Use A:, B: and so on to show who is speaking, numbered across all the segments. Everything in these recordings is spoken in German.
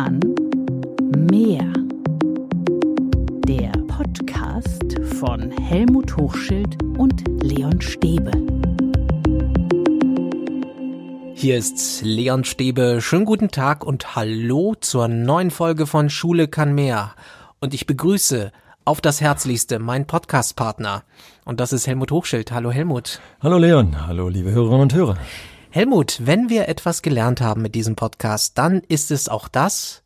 A: Kahn Mehr. Der Podcast von Helmut Hochschild und Leon Stäbe.
B: Hier ist Leon Stäbe. Schönen guten Tag und hallo zur neuen Folge von Schule kann mehr. Und ich begrüße auf das Herzlichste meinen Podcastpartner. Und das ist Helmut Hochschild. Hallo Helmut.
C: Hallo Leon. Hallo liebe Hörerinnen und Hörer.
B: Helmut, wenn wir etwas gelernt haben mit diesem Podcast, dann ist es auch das,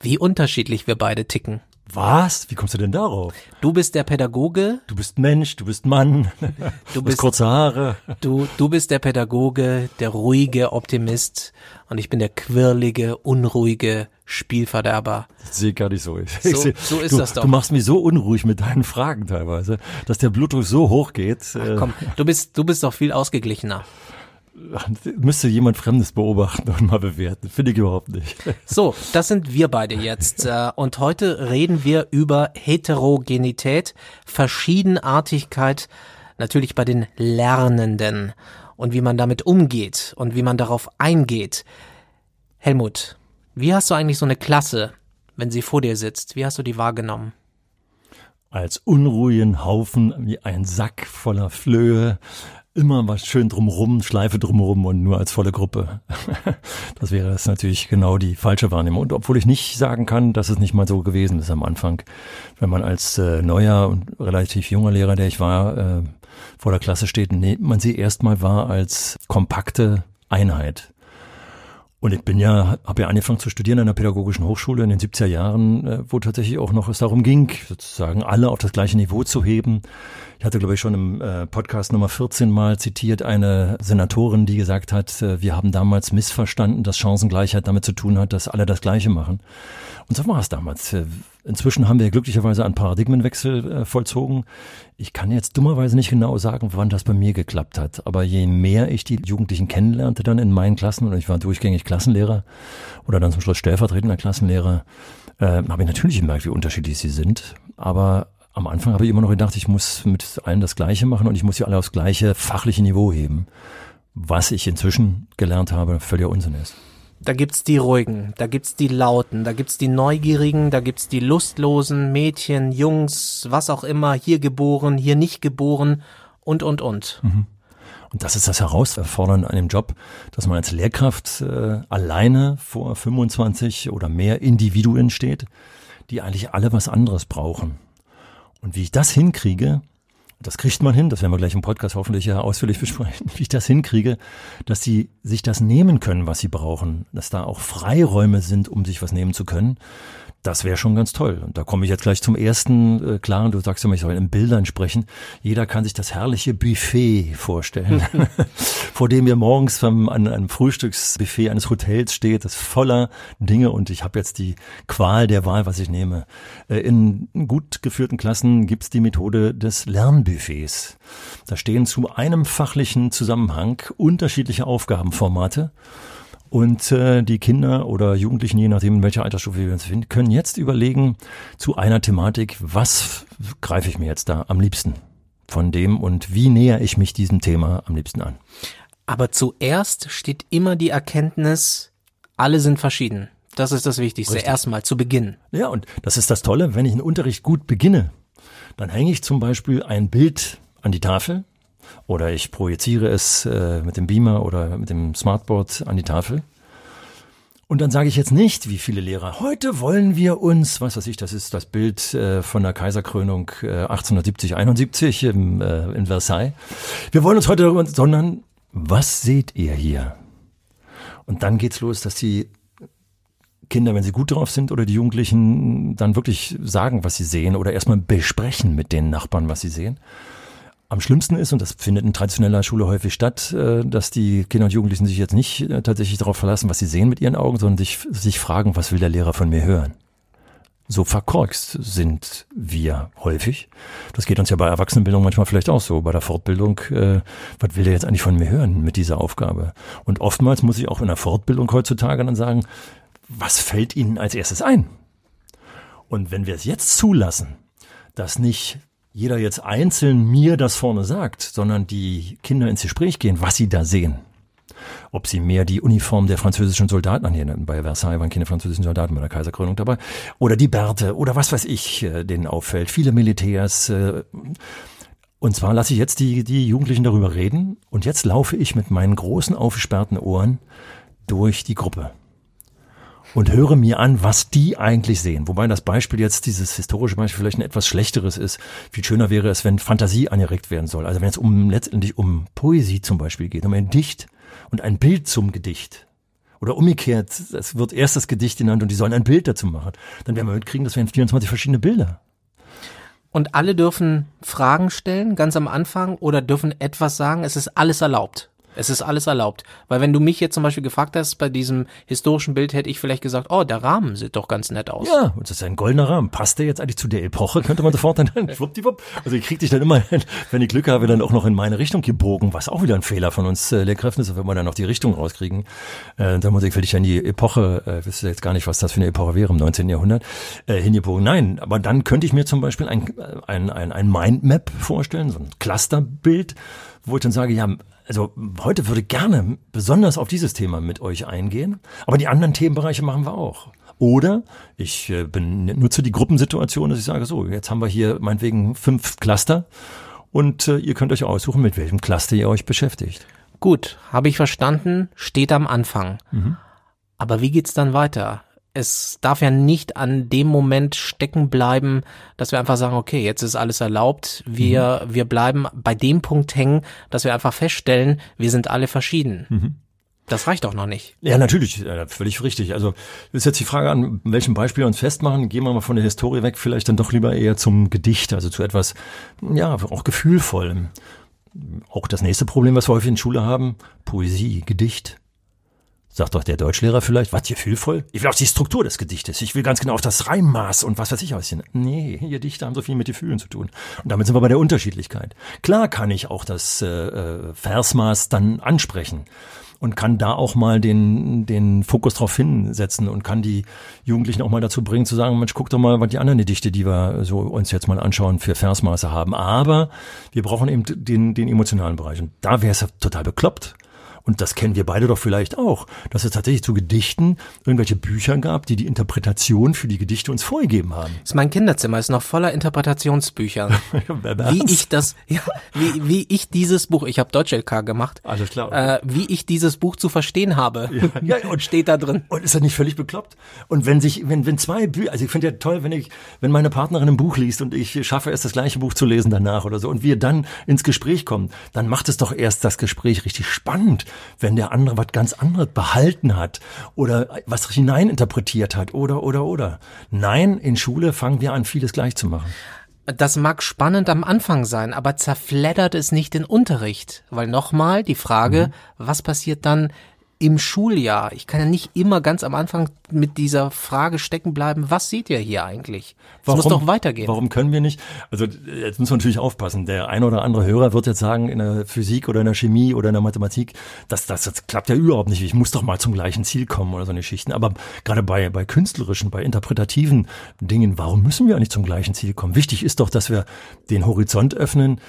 B: wie unterschiedlich wir beide ticken.
C: Was? Wie kommst du denn darauf?
B: Du bist der Pädagoge.
C: Du bist Mensch, du bist Mann. Du bist kurze Haare.
B: Du, du bist der Pädagoge, der ruhige Optimist und ich bin der quirlige, unruhige Spielverderber.
C: Ich sehe gar nicht so. Ich
B: So,
C: seh,
B: so ist
C: du,
B: das doch.
C: Du machst mich so unruhig mit deinen Fragen teilweise, dass der Blutdruck so hoch geht. äh,
B: Komm, du bist, du bist doch viel ausgeglichener.
C: Müsste jemand Fremdes beobachten und mal bewerten. Finde ich überhaupt nicht.
B: So, das sind wir beide jetzt. Äh, Und heute reden wir über Heterogenität, Verschiedenartigkeit, natürlich bei den Lernenden und wie man damit umgeht und wie man darauf eingeht. Helmut, wie hast du eigentlich so eine Klasse, wenn sie vor dir sitzt? Wie hast du die wahrgenommen?
C: Als unruhigen Haufen, wie ein Sack voller Flöhe. Immer was schön drumrum, Schleife drumrum und nur als volle Gruppe. Das wäre das natürlich genau die falsche Wahrnehmung. Und obwohl ich nicht sagen kann, dass es nicht mal so gewesen ist am Anfang, wenn man als äh, neuer und relativ junger Lehrer, der ich war, äh, vor der Klasse steht, nimmt man sie erstmal wahr als kompakte Einheit. Und ich bin ja, habe ja angefangen zu studieren an der pädagogischen Hochschule in den 70er Jahren, äh, wo tatsächlich auch noch es darum ging, sozusagen alle auf das gleiche Niveau zu heben. Ich hatte, glaube ich, schon im äh, Podcast Nummer 14 mal zitiert eine Senatorin, die gesagt hat, äh, wir haben damals missverstanden, dass Chancengleichheit damit zu tun hat, dass alle das Gleiche machen. Und so war es damals. Inzwischen haben wir glücklicherweise einen Paradigmenwechsel äh, vollzogen. Ich kann jetzt dummerweise nicht genau sagen, wann das bei mir geklappt hat. Aber je mehr ich die Jugendlichen kennenlernte dann in meinen Klassen, und ich war durchgängig Klassenlehrer oder dann zum Schluss stellvertretender Klassenlehrer, äh, habe ich natürlich gemerkt, wie unterschiedlich sie sind. Aber am Anfang habe ich immer noch gedacht, ich muss mit allen das Gleiche machen und ich muss sie alle aufs gleiche fachliche Niveau heben. Was ich inzwischen gelernt habe, völliger Unsinn ist.
B: Da gibt's die Ruhigen, da gibt's die Lauten, da gibt's die Neugierigen, da gibt's die Lustlosen, Mädchen, Jungs, was auch immer, hier geboren, hier nicht geboren und, und, und.
C: Und das ist das Herausfordernde an dem Job, dass man als Lehrkraft äh, alleine vor 25 oder mehr Individuen steht, die eigentlich alle was anderes brauchen. Und wie ich das hinkriege, das kriegt man hin, das werden wir gleich im Podcast hoffentlich ja ausführlich besprechen, wie ich das hinkriege, dass sie sich das nehmen können, was sie brauchen, dass da auch Freiräume sind, um sich was nehmen zu können. Das wäre schon ganz toll. Und da komme ich jetzt gleich zum ersten. Äh, klar, du sagst immer, ich soll in Bildern sprechen. Jeder kann sich das herrliche Buffet vorstellen, vor dem ihr morgens vom, an einem Frühstücksbuffet eines Hotels steht, das voller Dinge. Und ich habe jetzt die Qual der Wahl, was ich nehme. Äh, in gut geführten Klassen gibt's die Methode des Lernbuffets. Da stehen zu einem fachlichen Zusammenhang unterschiedliche Aufgabenformate. Und äh, die Kinder oder Jugendlichen, je nachdem, in welcher Altersstufe wir uns befinden, können jetzt überlegen zu einer Thematik, was greife ich mir jetzt da am liebsten von dem und wie näher ich mich diesem Thema am liebsten an.
B: Aber zuerst steht immer die Erkenntnis, alle sind verschieden. Das ist das Wichtigste.
C: Richtig.
B: Erstmal zu Beginn.
C: Ja, und das ist das Tolle, wenn ich einen Unterricht gut beginne, dann hänge ich zum Beispiel ein Bild an die Tafel oder ich projiziere es äh, mit dem Beamer oder mit dem Smartboard an die Tafel. Und dann sage ich jetzt nicht, wie viele Lehrer, heute wollen wir uns, was weiß ich, das ist das Bild äh, von der Kaiserkrönung äh, 1870, 71 im, äh, in Versailles. Wir wollen uns heute darüber, sondern was seht ihr hier? Und dann geht's los, dass die Kinder, wenn sie gut drauf sind oder die Jugendlichen dann wirklich sagen, was sie sehen oder erstmal besprechen mit den Nachbarn, was sie sehen. Am schlimmsten ist, und das findet in traditioneller Schule häufig statt, äh, dass die Kinder und Jugendlichen sich jetzt nicht äh, tatsächlich darauf verlassen, was sie sehen mit ihren Augen, sondern sich, sich fragen, was will der Lehrer von mir hören? So verkorkst sind wir häufig. Das geht uns ja bei Erwachsenenbildung manchmal vielleicht auch so. Bei der Fortbildung, äh, was will der jetzt eigentlich von mir hören mit dieser Aufgabe? Und oftmals muss ich auch in der Fortbildung heutzutage dann sagen, was fällt Ihnen als erstes ein? Und wenn wir es jetzt zulassen, dass nicht jeder jetzt einzeln mir das vorne sagt, sondern die Kinder ins Gespräch gehen, was sie da sehen, ob sie mehr die Uniform der französischen Soldaten annehmen. Bei Versailles waren keine französischen Soldaten bei der Kaiserkrönung dabei. Oder die Bärte oder was weiß ich, äh, denen auffällt. Viele Militärs. Äh, und zwar lasse ich jetzt die, die Jugendlichen darüber reden und jetzt laufe ich mit meinen großen aufgesperrten Ohren durch die Gruppe und höre mir an, was die eigentlich sehen. Wobei das Beispiel jetzt, dieses historische Beispiel vielleicht ein etwas schlechteres ist. Viel schöner wäre es, wenn Fantasie angeregt werden soll. Also wenn es um letztendlich um Poesie zum Beispiel geht, um ein Dicht und ein Bild zum Gedicht. Oder umgekehrt, es wird erst das Gedicht genannt und die sollen ein Bild dazu machen. Dann werden wir mitkriegen, das wären 24 verschiedene Bilder.
B: Und alle dürfen Fragen stellen, ganz am Anfang, oder dürfen etwas sagen, es ist alles erlaubt. Es ist alles erlaubt. Weil wenn du mich jetzt zum Beispiel gefragt hast, bei diesem historischen Bild hätte ich vielleicht gesagt, oh, der Rahmen sieht doch ganz nett aus.
C: Ja, und das ist ein goldener Rahmen. Passt der jetzt eigentlich zu der Epoche? Könnte man sofort dann, schwuppdiwupp. Also ich krieg dich dann immer, wenn ich Glück habe, dann auch noch in meine Richtung gebogen, was auch wieder ein Fehler von uns äh, Lehrkräften ist, wenn wir dann noch die Richtung rauskriegen. Äh, dann muss ich vielleicht an die Epoche, äh, wisst ihr jetzt gar nicht, was das für eine Epoche wäre im 19. Jahrhundert, äh, hingebogen. Nein, aber dann könnte ich mir zum Beispiel ein, ein, ein, ein Mindmap vorstellen, so ein Clusterbild, wo ich dann sage, ja, also heute würde gerne besonders auf dieses Thema mit euch eingehen, aber die anderen Themenbereiche machen wir auch. Oder ich äh, nutze die Gruppensituation, dass ich sage, so, jetzt haben wir hier meinetwegen fünf Cluster und äh, ihr könnt euch aussuchen, mit welchem Cluster ihr euch beschäftigt.
B: Gut, habe ich verstanden, steht am Anfang. Mhm. Aber wie geht's dann weiter? Es darf ja nicht an dem Moment stecken bleiben, dass wir einfach sagen, okay, jetzt ist alles erlaubt. Wir, mhm. wir bleiben bei dem Punkt hängen, dass wir einfach feststellen, wir sind alle verschieden. Mhm. Das reicht doch noch nicht.
C: Ja, natürlich, völlig richtig. Also ist jetzt die Frage an welchem Beispiel wir uns festmachen. Gehen wir mal von der Historie weg, vielleicht dann doch lieber eher zum Gedicht, also zu etwas, ja, auch gefühlvollem. Auch das nächste Problem, was wir häufig in Schule haben, Poesie, Gedicht. Sagt doch der Deutschlehrer vielleicht, was gefühlvoll? Ich will auf die Struktur des Gedichtes. Ich will ganz genau auf das Reimmaß und was weiß ich aussehen. Nee, Gedichte haben so viel mit Gefühlen zu tun. Und damit sind wir bei der Unterschiedlichkeit. Klar kann ich auch das äh, äh, Versmaß dann ansprechen und kann da auch mal den, den Fokus drauf hinsetzen und kann die Jugendlichen auch mal dazu bringen zu sagen, Mensch, guck doch mal, was die anderen Gedichte, die wir so uns jetzt mal anschauen, für Versmaße haben. Aber wir brauchen eben den, den emotionalen Bereich. Und da wäre es total bekloppt, und das kennen wir beide doch vielleicht auch, dass es tatsächlich zu Gedichten irgendwelche Bücher gab, die die Interpretation für die Gedichte uns vorgegeben haben.
B: Das ist mein Kinderzimmer, ist noch voller Interpretationsbücher. wie ich das, ja, wie, wie ich dieses Buch, ich habe Deutsch-LK gemacht,
C: Alles klar.
B: Äh, wie ich dieses Buch zu verstehen habe. Ja, ja, und steht da drin.
C: Und ist das nicht völlig bekloppt? Und wenn sich, wenn, wenn zwei Bücher, also ich finde ja toll, wenn ich, wenn meine Partnerin ein Buch liest und ich schaffe es, das gleiche Buch zu lesen danach oder so und wir dann ins Gespräch kommen, dann macht es doch erst das Gespräch richtig spannend wenn der andere was ganz anderes behalten hat oder was hineininterpretiert hat oder, oder, oder. Nein, in Schule fangen wir an, vieles gleich zu machen.
B: Das mag spannend am Anfang sein, aber zerfleddert es nicht den Unterricht. Weil nochmal die Frage, mhm. was passiert dann im Schuljahr. Ich kann ja nicht immer ganz am Anfang mit dieser Frage stecken bleiben, was seht ihr hier eigentlich? Es muss doch weitergehen.
C: Warum können wir nicht? Also jetzt müssen wir natürlich aufpassen. Der ein oder andere Hörer wird jetzt sagen, in der Physik oder in der Chemie oder in der Mathematik, das, das, das klappt ja überhaupt nicht. Ich muss doch mal zum gleichen Ziel kommen oder so eine Schichten. Aber gerade bei, bei künstlerischen, bei interpretativen Dingen, warum müssen wir nicht zum gleichen Ziel kommen? Wichtig ist doch, dass wir den Horizont öffnen,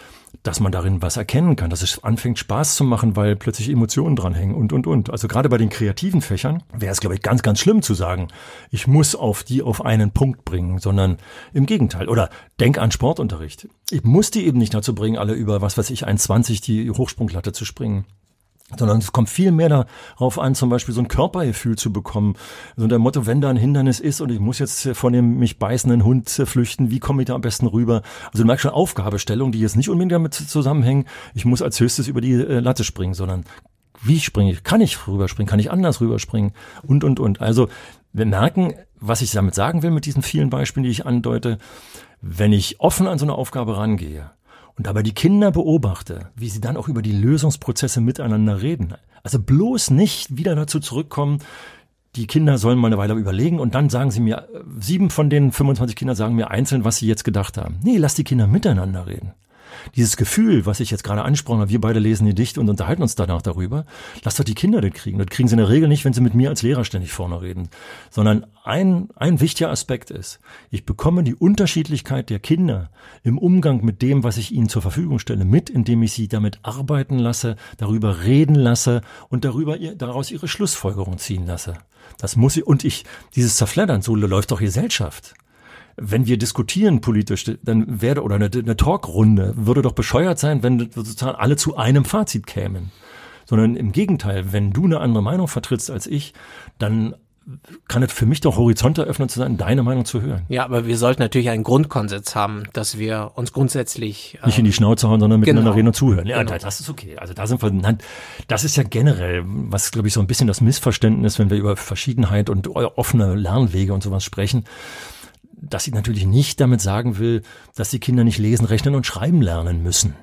C: dass man darin was erkennen kann, dass es anfängt Spaß zu machen, weil plötzlich Emotionen dranhängen und, und, und. Also gerade bei den kreativen Fächern wäre es, glaube ich, ganz, ganz schlimm zu sagen, ich muss auf die auf einen Punkt bringen, sondern im Gegenteil. Oder denk an Sportunterricht. Ich muss die eben nicht dazu bringen, alle über, was weiß ich, 1,20 die Hochsprunglatte zu springen sondern es kommt viel mehr darauf an, zum Beispiel so ein Körpergefühl zu bekommen. So der Motto, wenn da ein Hindernis ist und ich muss jetzt von dem mich beißenden Hund flüchten, wie komme ich da am besten rüber? Also du merkst schon Aufgabestellungen, die jetzt nicht unbedingt damit zusammenhängen, ich muss als höchstes über die äh, Latte springen, sondern wie springe ich? Kann ich rüberspringen? Kann ich anders rüberspringen? Und, und, und. Also wir merken, was ich damit sagen will mit diesen vielen Beispielen, die ich andeute, wenn ich offen an so eine Aufgabe rangehe, und dabei die Kinder beobachte, wie sie dann auch über die Lösungsprozesse miteinander reden. Also bloß nicht wieder dazu zurückkommen, die Kinder sollen mal eine Weile überlegen und dann sagen sie mir, sieben von den 25 Kindern sagen mir einzeln, was sie jetzt gedacht haben. Nee, lass die Kinder miteinander reden. Dieses Gefühl, was ich jetzt gerade ansprochen habe, wir beide lesen die Dicht und unterhalten uns danach darüber, lass doch die Kinder das kriegen. Das kriegen sie in der Regel nicht, wenn sie mit mir als Lehrer ständig vorne reden, sondern ein, ein wichtiger Aspekt ist, ich bekomme die Unterschiedlichkeit der Kinder im Umgang mit dem, was ich ihnen zur Verfügung stelle, mit, indem ich sie damit arbeiten lasse, darüber reden lasse und darüber ihr, daraus ihre Schlussfolgerung ziehen lasse. Das muss ich, und ich, dieses Zerfleddern, so läuft doch Gesellschaft wenn wir diskutieren politisch, dann wäre oder eine, eine Talkrunde würde doch bescheuert sein, wenn sozusagen alle zu einem Fazit kämen. Sondern im Gegenteil, wenn du eine andere Meinung vertrittst als ich, dann kann es für mich doch Horizont eröffnen zu sein, deine Meinung zu hören.
B: Ja, aber wir sollten natürlich einen Grundkonsens haben, dass wir uns grundsätzlich
C: nicht in die ähm, Schnauze hauen, sondern miteinander
B: genau.
C: reden und zuhören. Ja,
B: genau.
C: das ist okay. Also da sind wir, das ist ja generell, was glaube ich so ein bisschen das Missverständnis, wenn wir über Verschiedenheit und offene Lernwege und sowas sprechen dass ich natürlich nicht damit sagen will, dass die Kinder nicht lesen, rechnen und schreiben lernen müssen.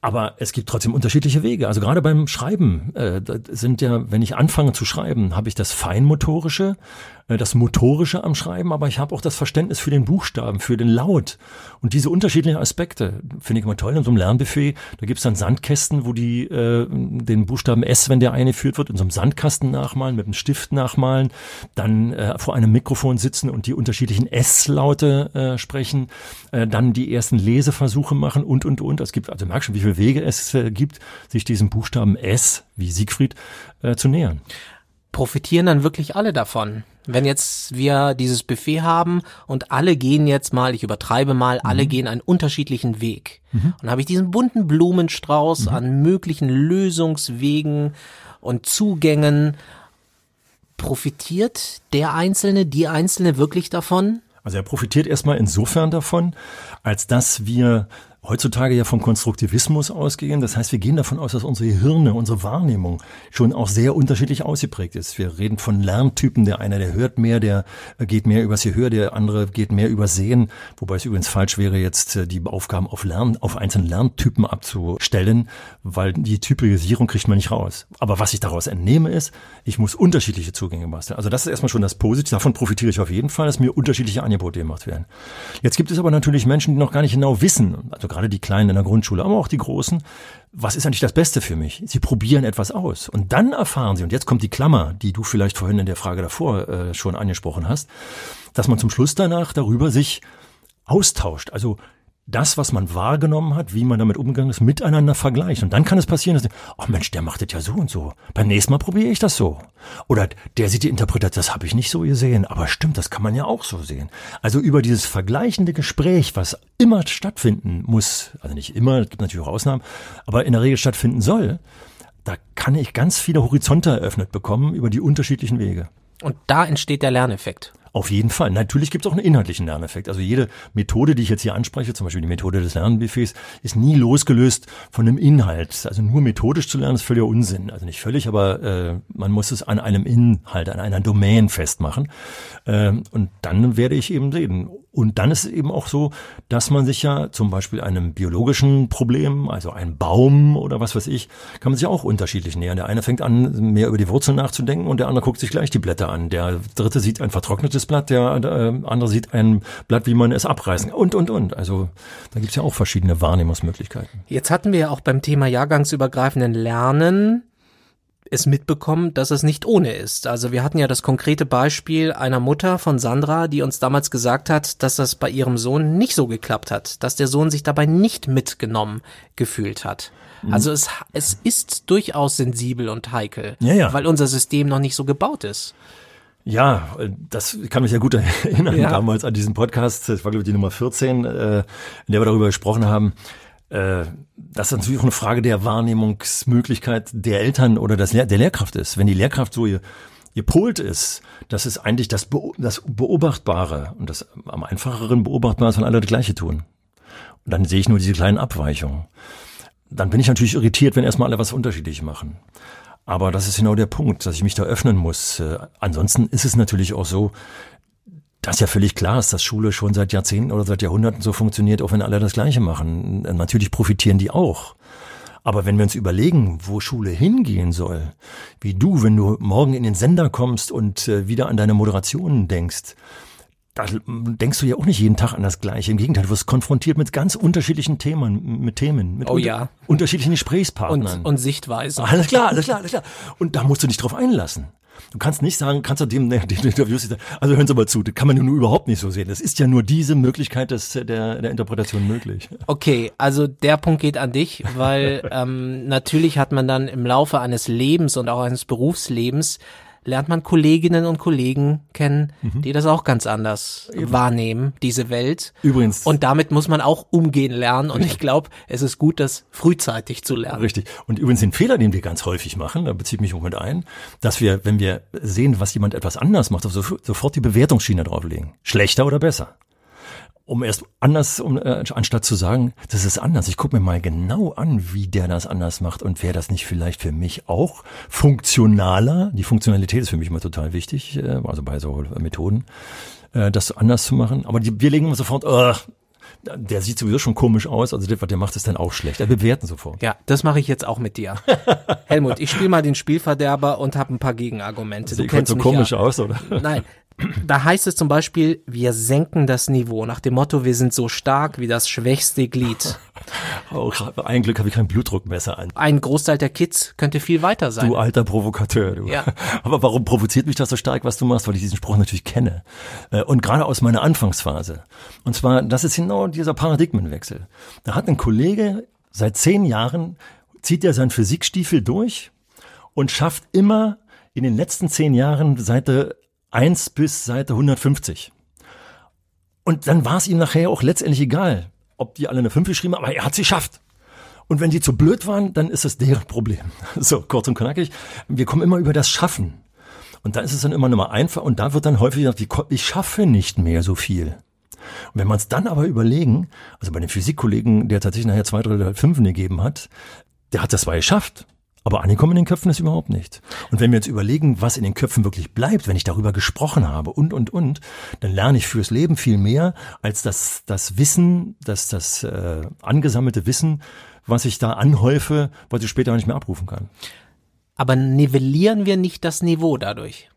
C: Aber es gibt trotzdem unterschiedliche Wege. Also gerade beim Schreiben äh, sind ja, wenn ich anfange zu schreiben, habe ich das Feinmotorische, das Motorische am Schreiben, aber ich habe auch das Verständnis für den Buchstaben, für den Laut. Und diese unterschiedlichen Aspekte finde ich immer toll. In so einem Lernbuffet, da gibt's dann Sandkästen, wo die äh, den Buchstaben S, wenn der eingeführt wird, in so einem Sandkasten nachmalen, mit einem Stift nachmalen, dann äh, vor einem Mikrofon sitzen und die unterschiedlichen S-Laute äh, sprechen, äh, dann die ersten Leseversuche machen und, und, und. Es gibt, also merk schon, wie viele Wege es äh, gibt, sich diesem Buchstaben S, wie Siegfried, äh, zu nähern
B: profitieren dann wirklich alle davon. Wenn jetzt wir dieses Buffet haben und alle gehen jetzt mal, ich übertreibe mal, mhm. alle gehen einen unterschiedlichen Weg. Mhm. Und habe ich diesen bunten Blumenstrauß mhm. an möglichen Lösungswegen und Zugängen. Profitiert der Einzelne, die Einzelne wirklich davon?
C: Also er profitiert erstmal insofern davon, als dass wir heutzutage ja vom Konstruktivismus ausgehen. Das heißt, wir gehen davon aus, dass unsere Hirne, unsere Wahrnehmung schon auch sehr unterschiedlich ausgeprägt ist. Wir reden von Lerntypen. Der eine, der hört mehr, der geht mehr übers Gehör, der andere geht mehr übers Sehen. Wobei es übrigens falsch wäre, jetzt äh, die Aufgaben auf Lernen, auf einzelne Lerntypen abzustellen, weil die Typisierung kriegt man nicht raus. Aber was ich daraus entnehme ist, ich muss unterschiedliche Zugänge basteln. Also das ist erstmal schon das Positive. Davon profitiere ich auf jeden Fall, dass mir unterschiedliche Angebote gemacht werden. Jetzt gibt es aber natürlich Menschen, die noch gar nicht genau wissen, also gerade die Kleinen in der Grundschule, aber auch die Großen, was ist eigentlich das Beste für mich? Sie probieren etwas aus und dann erfahren sie, und jetzt kommt die Klammer, die du vielleicht vorhin in der Frage davor äh, schon angesprochen hast, dass man zum Schluss danach darüber sich austauscht. Also das, was man wahrgenommen hat, wie man damit umgegangen ist, miteinander vergleicht. Und dann kann es passieren, dass, ach Mensch, der macht das ja so und so. Beim nächsten Mal probiere ich das so. Oder der sieht die Interpretation, das habe ich nicht so gesehen, aber stimmt, das kann man ja auch so sehen. Also über dieses vergleichende Gespräch, was immer stattfinden muss, also nicht immer, es gibt natürlich auch Ausnahmen, aber in der Regel stattfinden soll, da kann ich ganz viele Horizonte eröffnet bekommen über die unterschiedlichen Wege.
B: Und da entsteht der Lerneffekt.
C: Auf jeden Fall. Natürlich gibt es auch einen inhaltlichen Lerneffekt. Also jede Methode, die ich jetzt hier anspreche, zum Beispiel die Methode des Lernbuffets, ist nie losgelöst von einem Inhalt. Also nur methodisch zu lernen ist völliger Unsinn. Also nicht völlig, aber äh, man muss es an einem Inhalt, an einer Domain festmachen. Ähm, und dann werde ich eben reden. Und dann ist es eben auch so, dass man sich ja zum Beispiel einem biologischen Problem, also ein Baum oder was weiß ich, kann man sich auch unterschiedlich nähern. Der eine fängt an, mehr über die Wurzeln nachzudenken und der andere guckt sich gleich die Blätter an. Der dritte sieht ein vertrocknetes Blatt, der äh, andere sieht ein Blatt, wie man es abreißen und, und, und. Also da gibt's ja auch verschiedene Wahrnehmungsmöglichkeiten.
B: Jetzt hatten wir ja auch beim Thema jahrgangsübergreifenden Lernen es mitbekommen, dass es nicht ohne ist. Also wir hatten ja das konkrete Beispiel einer Mutter von Sandra, die uns damals gesagt hat, dass das bei ihrem Sohn nicht so geklappt hat, dass der Sohn sich dabei nicht mitgenommen gefühlt hat. Mhm. Also es, es ist durchaus sensibel und heikel,
C: ja, ja.
B: weil unser System noch nicht so gebaut ist.
C: Ja, das kann mich ja gut erinnern, ja. damals an diesen Podcast, das war glaube ich die Nummer 14, äh, in der wir darüber gesprochen haben, äh, das ist natürlich auch eine Frage der Wahrnehmungsmöglichkeit der Eltern oder des Lehr der Lehrkraft ist. Wenn die Lehrkraft so ihr, ihr Polt ist, das ist eigentlich das, Be das Beobachtbare und das am einfacheren Beobachtbare ist, wenn alle das Gleiche tun. Und dann sehe ich nur diese kleinen Abweichungen. Dann bin ich natürlich irritiert, wenn erstmal alle was unterschiedlich machen. Aber das ist genau der Punkt, dass ich mich da öffnen muss. Äh, ansonsten ist es natürlich auch so, das ist ja völlig klar ist, dass Schule schon seit Jahrzehnten oder seit Jahrhunderten so funktioniert, auch wenn alle das Gleiche machen. Natürlich profitieren die auch. Aber wenn wir uns überlegen, wo Schule hingehen soll, wie du, wenn du morgen in den Sender kommst und äh, wieder an deine Moderationen denkst, da denkst du ja auch nicht jeden Tag an das Gleiche. Im Gegenteil, du wirst konfrontiert mit ganz unterschiedlichen Themen, mit Themen, mit
B: Oh
C: unter
B: ja.
C: unterschiedlichen Gesprächspartnern.
B: Und, und Sichtweisen.
C: alles klar, alles klar, alles klar. Und da musst du dich drauf einlassen. Du kannst nicht sagen, kannst du dem, dem Interviews sagen, also hören Sie mal zu, das kann man nur überhaupt nicht so sehen. Das ist ja nur diese Möglichkeit des, der, der Interpretation möglich.
B: Okay, also der Punkt geht an dich, weil ähm, natürlich hat man dann im Laufe eines Lebens und auch eines Berufslebens lernt man Kolleginnen und Kollegen kennen, die das auch ganz anders wahrnehmen, diese Welt.
C: Übrigens.
B: Und damit muss man auch umgehen lernen. Und ich glaube, es ist gut, das frühzeitig zu lernen.
C: Richtig. Und übrigens den Fehler, den wir ganz häufig machen, da beziehe ich mich auch mit ein, dass wir, wenn wir sehen, was jemand etwas anders macht, sofort die Bewertungsschiene drauflegen. Schlechter oder besser. Um erst anders, um, äh, anstatt zu sagen, das ist anders. Ich gucke mir mal genau an, wie der das anders macht und wäre das nicht vielleicht für mich auch funktionaler. Die Funktionalität ist für mich immer total wichtig, äh, also bei so Methoden, äh, das anders zu machen. Aber die, wir legen immer sofort, äh, der sieht sowieso schon komisch aus, also das, was der macht, ist dann auch schlecht. Er bewerten sofort.
B: Ja, das mache ich jetzt auch mit dir. Helmut, ich spiele mal den Spielverderber und habe ein paar Gegenargumente. Du
C: Sieht
B: kennst
C: so komisch
B: ja.
C: aus, oder?
B: Nein. Da heißt es zum Beispiel, wir senken das Niveau nach dem Motto, wir sind so stark wie das schwächste Glied.
C: Oh, ein Glück habe ich kein Blutdruckmesser an.
B: Ein Großteil der Kids könnte viel weiter sein.
C: Du alter Provokateur, du.
B: Ja.
C: Aber warum provoziert mich das so stark, was du machst? Weil ich diesen Spruch natürlich kenne. Äh, Und gerade aus meiner Anfangsphase. Und zwar, das ist genau dieser Paradigmenwechsel. Da hat ein Kollege seit zehn Jahren, zieht er seinen Physikstiefel durch und schafft immer in den letzten zehn Jahren Seite 1 bis Seite 150. Und dann war es ihm nachher auch letztendlich egal, ob die alle eine 5 geschrieben haben, aber er hat sie geschafft. Und wenn die zu blöd waren, dann ist es deren Problem. So, kurz und knackig. Wir kommen immer über das Schaffen. Und da ist es dann immer noch mal einfach und da wird dann häufig gesagt, ich schaffe nicht mehr so viel. Und wenn man es dann aber überlegen, also bei den Physikkollegen, der tatsächlich nachher zwei, drei, drei Fünfen gegeben hat, der hat das zwar geschafft, aber angekommen in den Köpfen ist überhaupt nicht. Und wenn wir jetzt überlegen, was in den Köpfen wirklich bleibt, wenn ich darüber gesprochen habe und, und, und, dann lerne ich fürs Leben viel mehr als das, das Wissen, das, das äh, angesammelte Wissen, was ich da anhäufe, was ich später nicht mehr abrufen kann.
B: Aber nivellieren wir nicht das Niveau dadurch?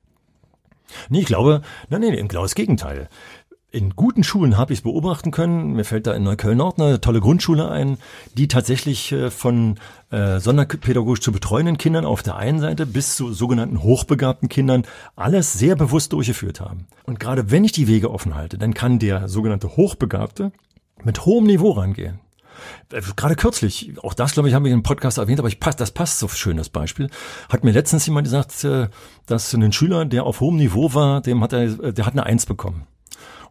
C: Nee, ich glaube, nein, nee, im genau das Gegenteil. In guten Schulen habe ich es beobachten können. Mir fällt da in Neukölln-Nord eine tolle Grundschule ein, die tatsächlich äh, von äh, sonderpädagogisch zu betreuenden Kindern auf der einen Seite bis zu sogenannten hochbegabten Kindern alles sehr bewusst durchgeführt haben. Und gerade wenn ich die Wege offen halte, dann kann der sogenannte Hochbegabte mit hohem Niveau rangehen. Äh, Gerade kürzlich, auch das glaube ich, haben wir im Podcast erwähnt, aber ich pass, das passt so schön, das Beispiel. Hat mir letztens jemand gesagt, äh, dass ein Schüler, der auf hohem Niveau war, dem hat er, der hat eine Eins bekommen.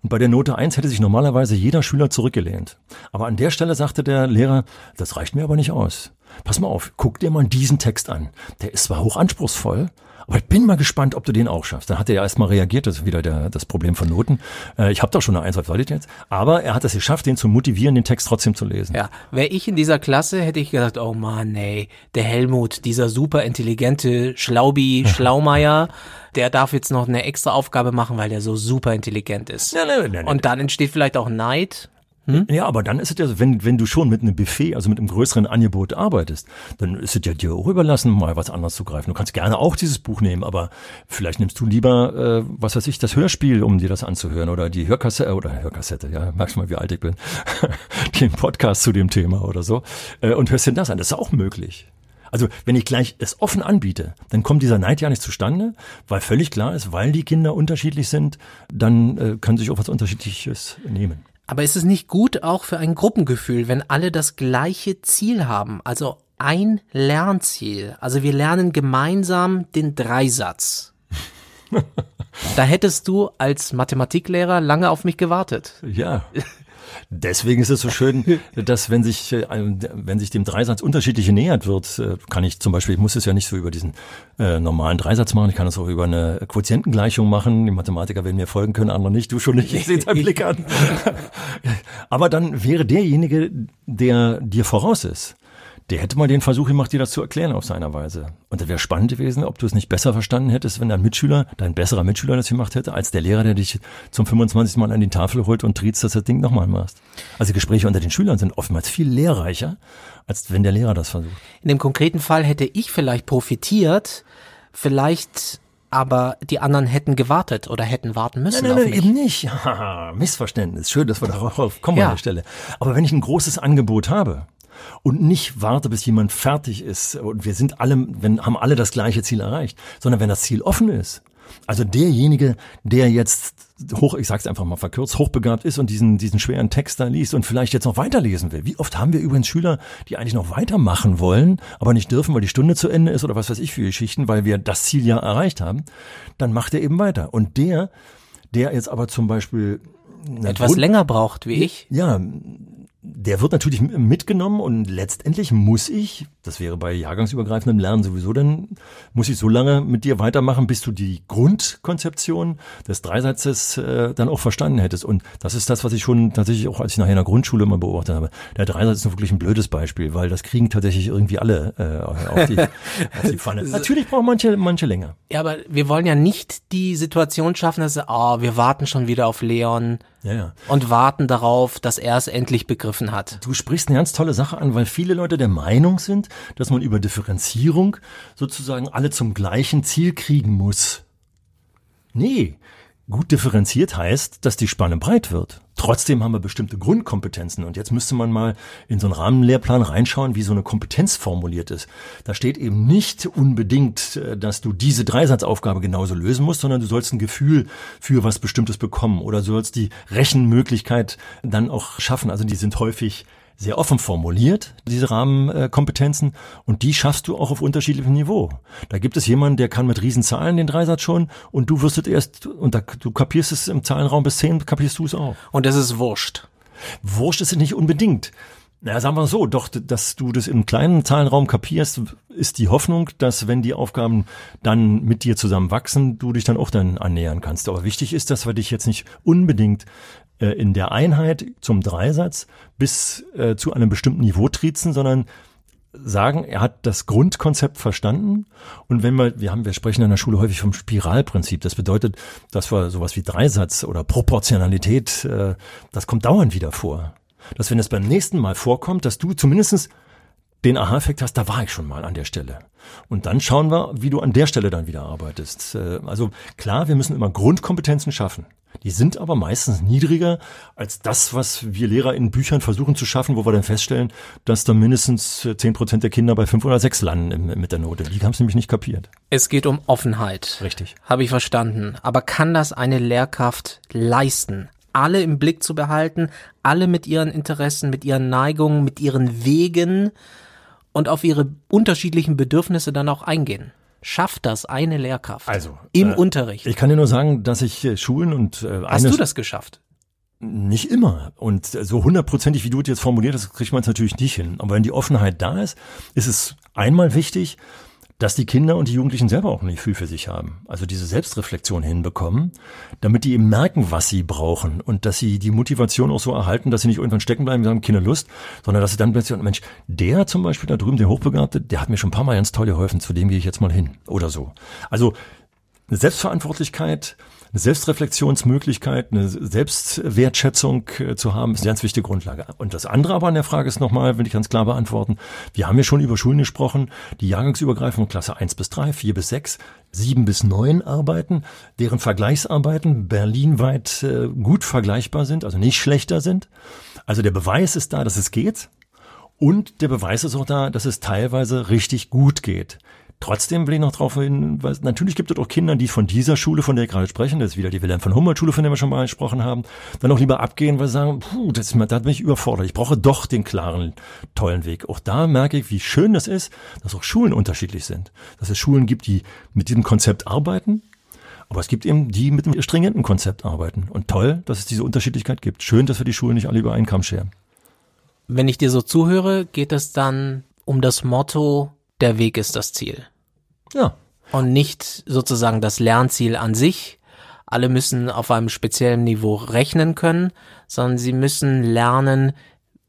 C: Und bei der Note 1 hätte sich normalerweise jeder Schüler zurückgelehnt. Aber an der Stelle sagte der Lehrer, das reicht mir aber nicht aus. Pass mal auf, guck dir mal diesen Text an. Der ist zwar hoch anspruchsvoll, aber ich bin mal gespannt, ob du den auch schaffst. Dann hat er ja erstmal reagiert, das ist wieder der, das Problem von Noten. Äh, ich habe doch schon eine Eins, was soll ich jetzt? Aber er hat es geschafft, den zu motivieren, den Text trotzdem zu lesen.
B: Ja, wäre ich in dieser Klasse, hätte ich gesagt, oh Mann, ey, der Helmut, dieser super intelligente Schlaubi, Schlaumeier, der darf jetzt noch eine extra Aufgabe machen, weil der so super intelligent ist.
C: Nein, nein, nein, nein.
B: Und dann entsteht vielleicht auch Neid.
C: Ja, aber dann ist es ja, so, wenn, wenn du schon mit einem Buffet, also mit einem größeren Angebot arbeitest, dann ist es ja dir auch überlassen, mal was anderes zu greifen. Du kannst gerne auch dieses Buch nehmen, aber vielleicht nimmst du lieber, äh, was weiß ich, das Hörspiel, um dir das anzuhören oder die Hörkassette, oder Hörkassette, ja, merkst du mal, wie alt ich bin, den Podcast zu dem Thema oder so, äh, und hörst dir das an. Das ist auch möglich. Also wenn ich gleich es offen anbiete, dann kommt dieser Neid ja nicht zustande, weil völlig klar ist, weil die Kinder unterschiedlich sind, dann äh, können sie sich auch was Unterschiedliches nehmen.
B: Aber ist es nicht gut auch für ein Gruppengefühl, wenn alle das gleiche Ziel haben? Also ein Lernziel. Also wir lernen gemeinsam den Dreisatz. da hättest du als Mathematiklehrer lange auf mich gewartet.
C: Ja. Deswegen ist es so schön, dass wenn sich, äh, wenn sich dem Dreisatz unterschiedlich nähert wird, äh, kann ich zum Beispiel, ich muss es ja nicht so über diesen äh, normalen Dreisatz machen, ich kann es auch über eine Quotientengleichung machen. Die Mathematiker werden mir folgen können, andere nicht, du schon nicht, ich sehe deinen Blick an. Aber dann wäre derjenige, der dir voraus ist, der hätte mal den Versuch gemacht, dir das zu erklären auf seiner Weise. Und das wäre spannend gewesen, ob du es nicht besser verstanden hättest, wenn dein Mitschüler, dein besserer Mitschüler das gemacht hätte, als der Lehrer, der dich zum 25. Mal an die Tafel holt und triezt, dass du das Ding nochmal machst. Also Gespräche unter den Schülern sind oftmals viel lehrreicher, als wenn der Lehrer das versucht.
B: In dem konkreten Fall hätte ich vielleicht profitiert, vielleicht aber die anderen hätten gewartet oder hätten warten müssen
C: Nein, nein,
B: auf
C: nein,
B: mich.
C: eben nicht. Missverständnis. Schön, dass wir darauf kommen
B: Ja.
C: an der Stelle. Aber wenn ich ein großes Angebot habe und nicht warte, bis jemand fertig ist und wir sind alle, wenn, haben alle das gleiche Ziel erreicht, sondern wenn das Ziel offen ist, also derjenige, der jetzt hoch, ich sag's einfach mal verkürzt, hochbegabt ist und diesen, diesen schweren Text da liest und vielleicht jetzt noch weiterlesen will. Wie oft haben wir übrigens Schüler, die eigentlich noch weitermachen wollen, aber nicht dürfen, weil die Stunde zu Ende ist oder was weiß ich für Geschichten, weil wir das Ziel ja erreicht haben, dann macht er eben weiter. Und der, der jetzt aber zum Beispiel
B: Etwas länger braucht wie ich.
C: ja, der wird natürlich mitgenommen und letztendlich muss ich, das wäre bei jahrgangsübergreifendem Lernen sowieso, dann muss ich so lange mit dir weitermachen, bis du die Grundkonzeption des Dreisatzes äh, dann auch verstanden hättest. Und das ist das, was ich schon tatsächlich auch, als ich nachher in der Grundschule mal beobachtet habe. Der Dreisatz ist wirklich ein blödes Beispiel, weil das kriegen tatsächlich irgendwie alle äh, auf, die, auf die Pfanne. Natürlich brauchen manche, manche länger.
B: Ja, aber wir wollen ja nicht die Situation schaffen, dass oh, wir warten schon wieder auf Leon
C: Ja, ja.
B: und warten darauf, dass er es endlich begriffen hat.
C: Du sprichst eine ganz tolle Sache an, weil viele Leute der Meinung sind, dass man über Differenzierung sozusagen alle zum gleichen Ziel kriegen muss. Nee, gut differenziert heißt, dass die Spanne breit wird. Trotzdem haben wir bestimmte Grundkompetenzen und jetzt müsste man mal in so einen Rahmenlehrplan reinschauen, wie so eine Kompetenz formuliert ist. Da steht eben nicht unbedingt, äh, dass du diese Dreisatzaufgabe genauso lösen musst, sondern du sollst ein Gefühl für was Bestimmtes bekommen oder du sollst die Rechenmöglichkeit dann auch schaffen. Also die sind häufig sehr offen formuliert, diese Rahmenkompetenzen, und die schaffst du auch auf unterschiedlichem Niveau. Da gibt es jemanden, der kann mit Riesenzahlen den Dreisatz schon und du wirst es erst, und da, du kapierst es im Zahlenraum bis zehn, kapierst du es auch.
B: Und das ist wurscht.
C: Wurscht ist es nicht unbedingt. Naja, sagen wir so, doch, dass du das im kleinen Zahlenraum kapierst, ist die Hoffnung, dass wenn die Aufgaben dann mit dir zusammen wachsen, du dich dann auch dann annähern kannst. Aber wichtig ist, dass wir dich jetzt nicht unbedingt äh, in der Einheit zum Dreisatz bis äh, zu einem bestimmten Niveau triezen, sondern sagen, er hat das Grundkonzept verstanden. Und wenn wir, wir haben, wir sprechen in der Schule häufig vom Spiralprinzip. Das bedeutet, dass wir sowas wie Dreisatz oder Proportionalität, äh, das kommt dauernd wieder vor. Dass wenn es beim nächsten Mal vorkommt, dass du zumindestens den Aha-Effekt hast, da war ich schon mal an der Stelle. Und dann schauen wir, wie du an der Stelle dann wieder arbeitest. Äh, Also klar, wir müssen immer Grundkompetenzen schaffen. Die sind aber meistens niedriger als das, was wir Lehrer in Büchern versuchen zu schaffen, wo wir dann feststellen, dass da mindestens zehn Prozent der Kinder bei fünf oder sechs landen mit der Note. Die haben es nämlich nicht kapiert.
B: Es geht um Offenheit.
C: Richtig.
B: Habe ich verstanden. Aber kann das eine Lehrkraft leisten? Alle im Blick zu behalten, alle mit ihren Interessen, mit ihren Neigungen, mit ihren Wegen und auf ihre unterschiedlichen Bedürfnisse dann auch eingehen. Schafft das eine Lehrkraft?
C: Also,
B: im
C: äh,
B: Unterricht.
C: Ich kann dir nur sagen, dass ich äh, Schulen und äh,
B: Hast du das geschafft?
C: Nicht immer. Und so hundertprozentig, wie du es jetzt formuliert hast, kriegt man es natürlich nicht hin. Aber wenn die Offenheit da ist, ist es einmal wichtig, dass die Kinder und die Jugendlichen selber auch ein Gefühl für sich haben. Also diese Selbstreflexion hinbekommen, damit die eben merken, was sie brauchen und dass sie die Motivation auch so erhalten, dass sie nicht irgendwann stecken bleiben sagen, keine Lust, sondern dass sie dann plötzlich, Mensch, der zum Beispiel da drüben, der Hochbegabte, der hat mir schon ein paar Mal ganz toll geholfen, zu dem gehe ich jetzt mal hin oder so. Also Selbstverantwortlichkeit, eine Selbstreflexionsmöglichkeit, eine Selbstwertschätzung äh, zu haben, ist eine ganz wichtige Grundlage. Und das andere aber an der Frage ist nochmal, will ich ganz klar beantworten, wir haben ja schon über Schulen gesprochen, die jahrgangsübergreifend von Klasse 1 bis 3, 4 bis 6, 7 bis 9 arbeiten, deren Vergleichsarbeiten berlinweit äh, gut vergleichbar sind, also nicht schlechter sind. Also der Beweis ist da, dass es geht. Und der Beweis ist auch da, dass es teilweise richtig gut geht. Trotzdem will ich noch darauf hinweisen, natürlich gibt es auch Kinder, die von dieser Schule, von der ich gerade spreche, das ist wieder die Wilhelm von Humboldt Schule, von der wir schon mal gesprochen haben, dann auch lieber abgehen, weil sie sagen, puh, das ist, da bin ich überfordert. Ich brauche doch den klaren, tollen Weg. Auch da merke ich, wie schön das ist, dass auch Schulen unterschiedlich sind. Dass es Schulen gibt, die mit diesem Konzept arbeiten, aber es gibt eben die mit einem stringenten Konzept arbeiten. Und toll, dass es diese Unterschiedlichkeit gibt. Schön, dass wir die Schulen nicht alle über einen Kamm scheren.
B: Wenn ich dir so zuhöre, geht es dann um das Motto, der Weg ist das Ziel.
C: Ja,
B: und nicht sozusagen das Lernziel an sich. Alle müssen auf einem speziellen Niveau rechnen können, sondern sie müssen lernen,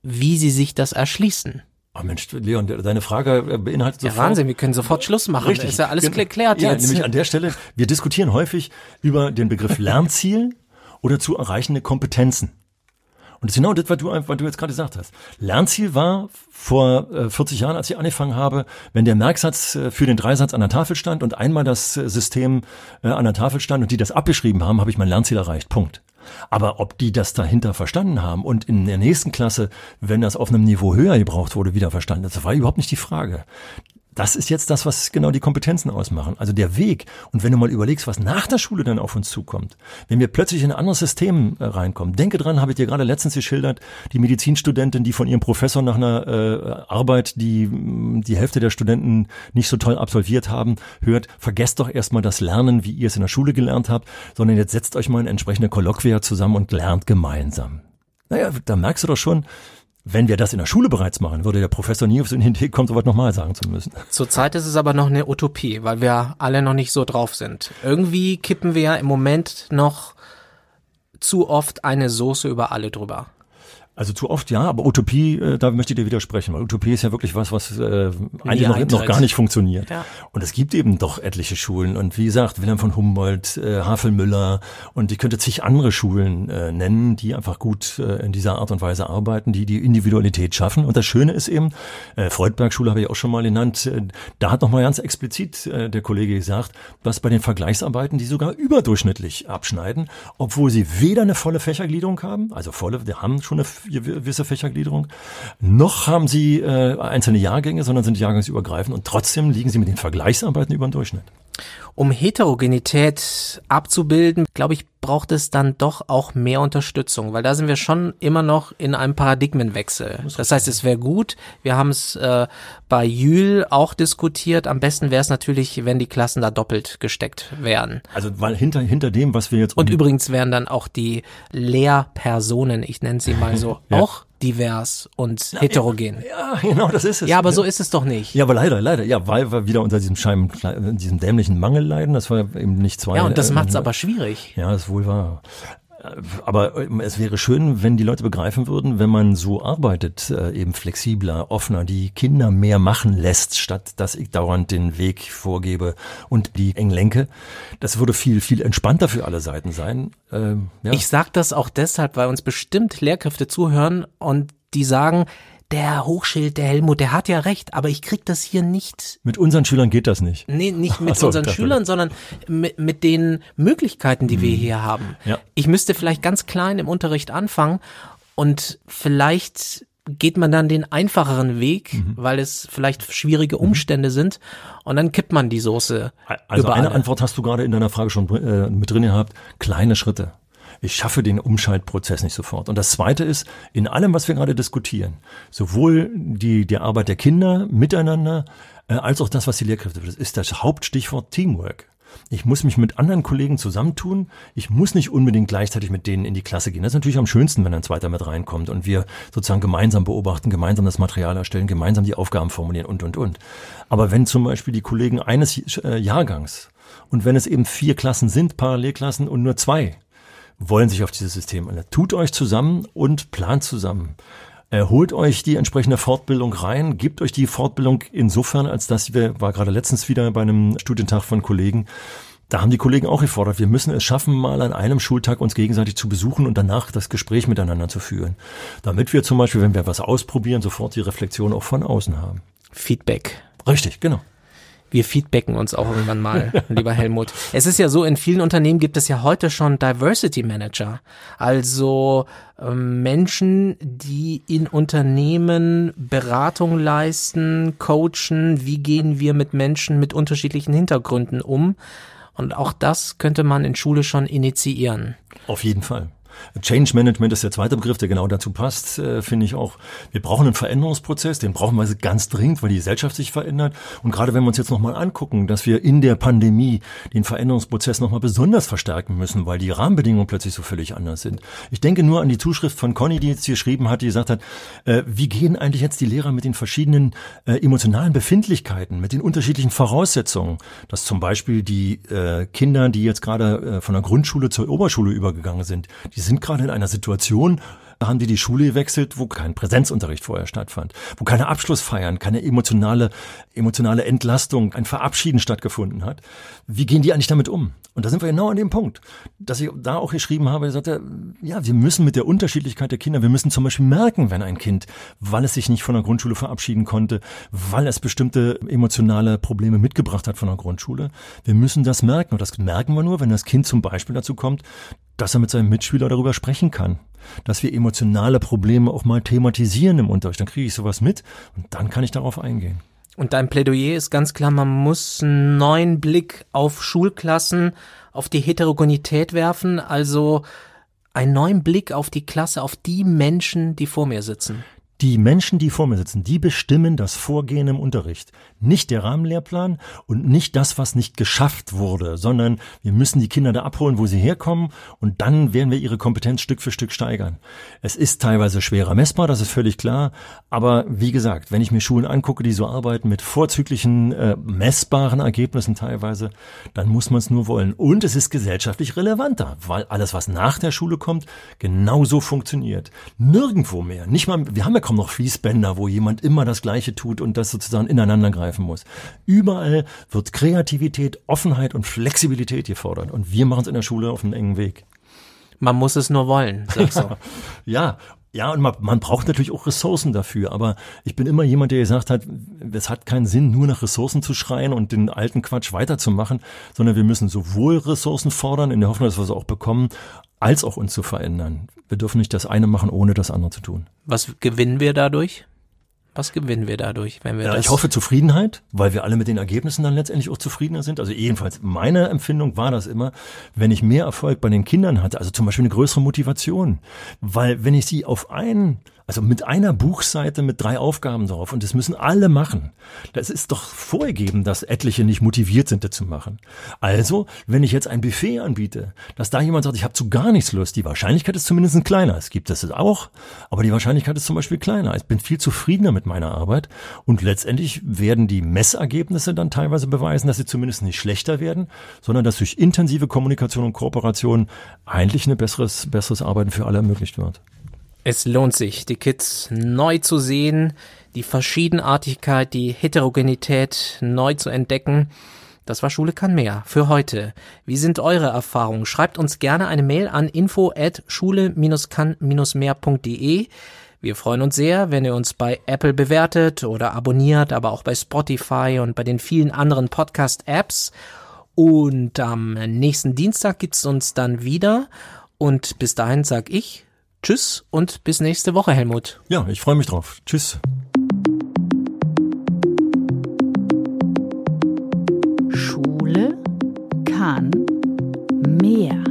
B: wie sie sich das erschließen.
C: Oh Mensch, Leon, de- deine Frage beinhaltet
B: Ja,
C: sofort.
B: Wahnsinn, wir können sofort Schluss machen.
C: Richtig.
B: Ist ja alles
C: Gen-
B: geklärt
C: ja,
B: jetzt.
C: Nämlich an der Stelle, wir diskutieren häufig über den Begriff Lernziel oder zu erreichende Kompetenzen. Und das ist genau das, was du, was du jetzt gerade gesagt hast. Lernziel war vor äh, 40 Jahren, als ich angefangen habe, wenn der Merksatz äh, für den Dreisatz an der Tafel stand und einmal das äh, System äh, an der Tafel stand und die das abgeschrieben haben, habe ich mein Lernziel erreicht. Punkt. Aber ob die das dahinter verstanden haben und in der nächsten Klasse, wenn das auf einem Niveau höher gebraucht wurde, wieder verstanden, das war überhaupt nicht die Frage. Das ist jetzt das, was genau die Kompetenzen ausmachen. Also der Weg. Und wenn du mal überlegst, was nach der Schule dann auf uns zukommt, wenn wir plötzlich in ein anderes System äh, reinkommen. Denke dran, habe ich dir gerade letztens geschildert, die Medizinstudentin, die von ihrem Professor nach einer äh, Arbeit, die mm, die Hälfte der Studenten nicht so toll absolviert haben, hört, vergesst doch erstmal das Lernen, wie ihr es in der Schule gelernt habt, sondern jetzt setzt euch mal in entsprechende Kolloquia zusammen und lernt gemeinsam. Naja, da merkst du doch schon, wenn wir das in der Schule bereits machen, würde der Professor nie auf den Idee kommen, sowas nochmal sagen zu müssen.
B: Zurzeit ist es aber noch eine Utopie, weil wir alle noch nicht so drauf sind. Irgendwie kippen wir ja im Moment noch zu oft eine Soße über alle drüber.
C: Also zu oft ja, aber Utopie, äh, da möchte ich dir widersprechen, weil Utopie ist ja wirklich was, was äh, eigentlich noch, noch, gar nicht funktioniert. Ja. Und es gibt eben doch etliche Schulen und wie gesagt, Wilhelm von Humboldt, äh, Havelmüller und ich könnte zig andere Schulen äh, nennen, die einfach gut äh, in dieser Art und Weise arbeiten, die die Individualität schaffen. Und das Schöne ist eben, äh, Freudberg-Schule habe ich auch schon mal genannt, äh, da hat nochmal ganz explizit äh, der Kollege gesagt, dass bei den Vergleichsarbeiten die sogar überdurchschnittlich abschneiden, obwohl sie weder eine volle Fächergliederung haben, also volle, wir haben schon eine gewisse Fächergliederung. Noch haben sie äh, einzelne Jahrgänge, sondern sind jahrgangsübergreifend und trotzdem liegen sie mit den Vergleichsarbeiten über dem Durchschnitt.
B: Um Heterogenität abzubilden, glaube ich, braucht es dann doch auch mehr Unterstützung, weil da sind wir schon immer noch in einem Paradigmenwechsel. Das heißt, es wäre gut, wir haben es äh, bei Jül auch diskutiert, am besten wäre es natürlich, wenn die Klassen da doppelt gesteckt wären.
C: Also weil hinter, hinter dem, was wir jetzt...
B: Und übrigens wären dann auch die Lehrpersonen, ich nenne sie mal so, ja. auch divers und Na, heterogen.
C: Ja, genau, das ist es.
B: Ja, aber so ist es doch nicht.
C: Ja, aber leider, leider. Ja, weil wir wieder unter diesem Schein, diesem dämlichen Mangel leiden. Das war eben nicht zwei.
B: Ja, und das äh, macht's aber schwierig.
C: Ja, das wohl wahr. Aber ähm, es wäre schön, wenn die Leute begreifen würden, wenn man so arbeitet, äh, eben flexibler, offener, die Kinder mehr machen lässt, statt dass ich dauernd den Weg vorgebe und die eng lenke. Das würde viel, viel entspannter für alle Seiten sein.
B: Ähm, ja. Ich sage das auch deshalb, weil uns bestimmt Lehrkräfte zuhören und die sagen, der Hochschild, der Helmut, der hat ja recht, aber ich krieg das hier nicht.
C: Mit unseren Schülern geht das nicht.
B: Nee, nicht mit so, unseren Schülern, sondern mit, mit den Möglichkeiten, die mhm. wir hier haben. Ja. Ich müsste vielleicht ganz klein im Unterricht anfangen und vielleicht geht man dann den einfacheren Weg, mhm. weil es vielleicht schwierige mhm. Umstände mhm. sind und dann kippt man die Soße.
C: Also eine Antwort hast du gerade in deiner Frage schon äh, mit drin gehabt. Kleine Schritte ich schaffe den Umschaltprozess nicht sofort. Und das Zweite ist, in allem, was wir gerade diskutieren, sowohl die, die Arbeit der Kinder miteinander, äh, als auch das, was die Lehrkräfte, das ist das Hauptstichwort Teamwork. Ich muss mich mit anderen Kollegen zusammentun. Ich muss nicht unbedingt gleichzeitig mit denen in die Klasse gehen. Das ist natürlich am schönsten, wenn ein zweiter mit reinkommt und wir sozusagen gemeinsam beobachten, gemeinsam das Material erstellen, gemeinsam die Aufgaben formulieren und, und, und. Aber wenn zum Beispiel die Kollegen eines äh, Jahrgangs und wenn es eben vier Klassen sind, Parallelklassen und nur zwei wollen sich auf dieses System. Tut euch zusammen und plant zusammen. Äh, holt euch die entsprechende Fortbildung rein, gebt euch die Fortbildung insofern, als dass wir, war gerade letztens wieder bei einem Studientag von Kollegen, da haben die Kollegen auch gefordert, wir müssen es schaffen, mal an einem Schultag uns gegenseitig zu besuchen und danach das Gespräch miteinander zu führen. Damit wir zum Beispiel, wenn wir was ausprobieren, sofort die Reflexion auch von außen haben.
B: Feedback.
C: Richtig, genau
B: wir feedbacken uns auch irgendwann mal, lieber Helmut. Es ist ja so, in vielen Unternehmen gibt es ja heute schon Diversity Manager. Also ähm, Menschen, die in Unternehmen Beratung leisten, coachen, wie gehen wir mit Menschen mit unterschiedlichen Hintergründen um. Und auch das könnte man in Schule schon initiieren.
C: Auf jeden Fall. Change Management ist der zweite Begriff, der genau dazu passt, äh, finde ich auch. Wir brauchen einen Veränderungsprozess, den brauchen wir ganz dringend, weil die Gesellschaft sich verändert. Und gerade wenn wir uns jetzt nochmal angucken, dass wir in der Pandemie den Veränderungsprozess nochmal besonders verstärken müssen, weil die Rahmenbedingungen plötzlich so völlig anders sind. Ich denke nur an die Zuschrift von Conny, die jetzt hier geschrieben hat, die gesagt hat, äh, wie gehen eigentlich jetzt die Lehrer mit den verschiedenen äh, emotionalen Befindlichkeiten, mit den unterschiedlichen Voraussetzungen, dass zum Beispiel die äh, Kinder, die jetzt gerade äh, von der Grundschule zur Oberschule übergegangen sind, die sind gerade in einer Situation, da haben die die Schule gewechselt, wo kein Präsenzunterricht vorher stattfand, wo keine Abschlussfeiern, keine emotionale, emotionale Entlastung, ein Verabschieden stattgefunden hat. Wie gehen die eigentlich damit um? Und da sind wir genau an dem Punkt, dass ich da auch geschrieben habe, ich sagte, ja, wir müssen mit der Unterschiedlichkeit der Kinder, wir müssen zum Beispiel merken, wenn ein Kind, weil es sich nicht von der Grundschule verabschieden konnte, weil es bestimmte emotionale Probleme mitgebracht hat von der Grundschule, wir müssen das merken. Und das merken wir nur, wenn das Kind zum Beispiel dazu kommt, dass er mit seinem Mitschüler darüber sprechen kann. Dass wir emotionale Probleme auch mal thematisieren im Unterricht. Dann kriege ich sowas mit und dann kann ich darauf eingehen.
B: Und dein Plädoyer ist ganz klar, man muss einen neuen Blick auf Schulklassen, auf die Heterogenität werfen, also einen neuen Blick auf die Klasse, auf die Menschen, die vor mir sitzen.
C: Die Menschen, die vor mir sitzen, die bestimmen das Vorgehen im Unterricht. Nicht der Rahmenlehrplan und nicht das, was nicht geschafft wurde, sondern wir müssen die Kinder da abholen, wo sie herkommen und dann werden wir ihre Kompetenz Stück für Stück steigern. Es ist teilweise schwerer messbar, das ist völlig klar, aber wie gesagt, wenn ich mir Schulen angucke, die so arbeiten mit vorzüglichen äh, messbaren Ergebnissen teilweise, dann muss man es nur wollen. Und es ist gesellschaftlich relevanter, weil alles, was nach der Schule kommt, genauso funktioniert. Nirgendwo mehr. Nicht mal, wir haben ja kaum noch Fließbänder, wo jemand immer das Gleiche tut und das sozusagen ineinander greifen muss. Überall wird Kreativität, Offenheit und Flexibilität gefordert. Und wir machen es in der Schule auf einem engen Weg.
B: Man muss es nur wollen, sagst du.
C: ja, ja, und man, man braucht natürlich auch Ressourcen dafür. Aber ich bin immer jemand, der gesagt hat, es hat keinen Sinn, nur nach Ressourcen zu schreien und den alten Quatsch weiterzumachen, sondern wir müssen sowohl Ressourcen fordern, in der Hoffnung, dass wir sie auch bekommen, als auch uns zu verändern. Wir dürfen nicht das eine machen, ohne das andere zu tun.
B: Was gewinnen wir dadurch? Was gewinnen wir dadurch, wenn wir
C: ja,
B: das?
C: Ich hoffe Zufriedenheit, weil wir alle mit den Ergebnissen dann letztendlich auch zufriedener sind. Also jedenfalls meine Empfindung war das immer, wenn ich mehr Erfolg bei den Kindern hatte, also zum Beispiel eine größere Motivation, weil wenn ich sie auf einen also mit einer Buchseite mit drei Aufgaben drauf und das müssen alle machen. Das ist doch vorgegeben, dass etliche nicht motiviert sind, das zu machen. Also, wenn ich jetzt ein Buffet anbiete, dass da jemand sagt, ich habe zu gar nichts Lust, die Wahrscheinlichkeit ist zumindest kleiner. Es gibt das auch, aber die Wahrscheinlichkeit ist zum Beispiel kleiner. Ich bin viel zufriedener mit meiner Arbeit und letztendlich werden die Messergebnisse dann teilweise beweisen, dass sie zumindest nicht schlechter werden, sondern dass durch intensive Kommunikation und Kooperation eigentlich ein besseres, besseres Arbeiten für alle ermöglicht wird.
B: Es lohnt sich, die Kids neu zu sehen, die Verschiedenartigkeit, die Heterogenität neu zu entdecken. Das war Schule kann mehr für heute. Wie sind eure Erfahrungen? Schreibt uns gerne eine Mail an info at schule-kann-mehr.de. Wir freuen uns sehr, wenn ihr uns bei Apple bewertet oder abonniert, aber auch bei Spotify und bei den vielen anderen Podcast-Apps. Und am nächsten Dienstag gibt's uns dann wieder. Und bis dahin sag ich Tschüss und bis nächste Woche, Helmut.
C: Ja, ich freue mich drauf. Tschüss.
A: Schule kann mehr.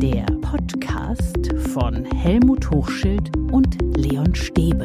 A: Der Podcast von Helmut Hochschild und Leon Stäbe.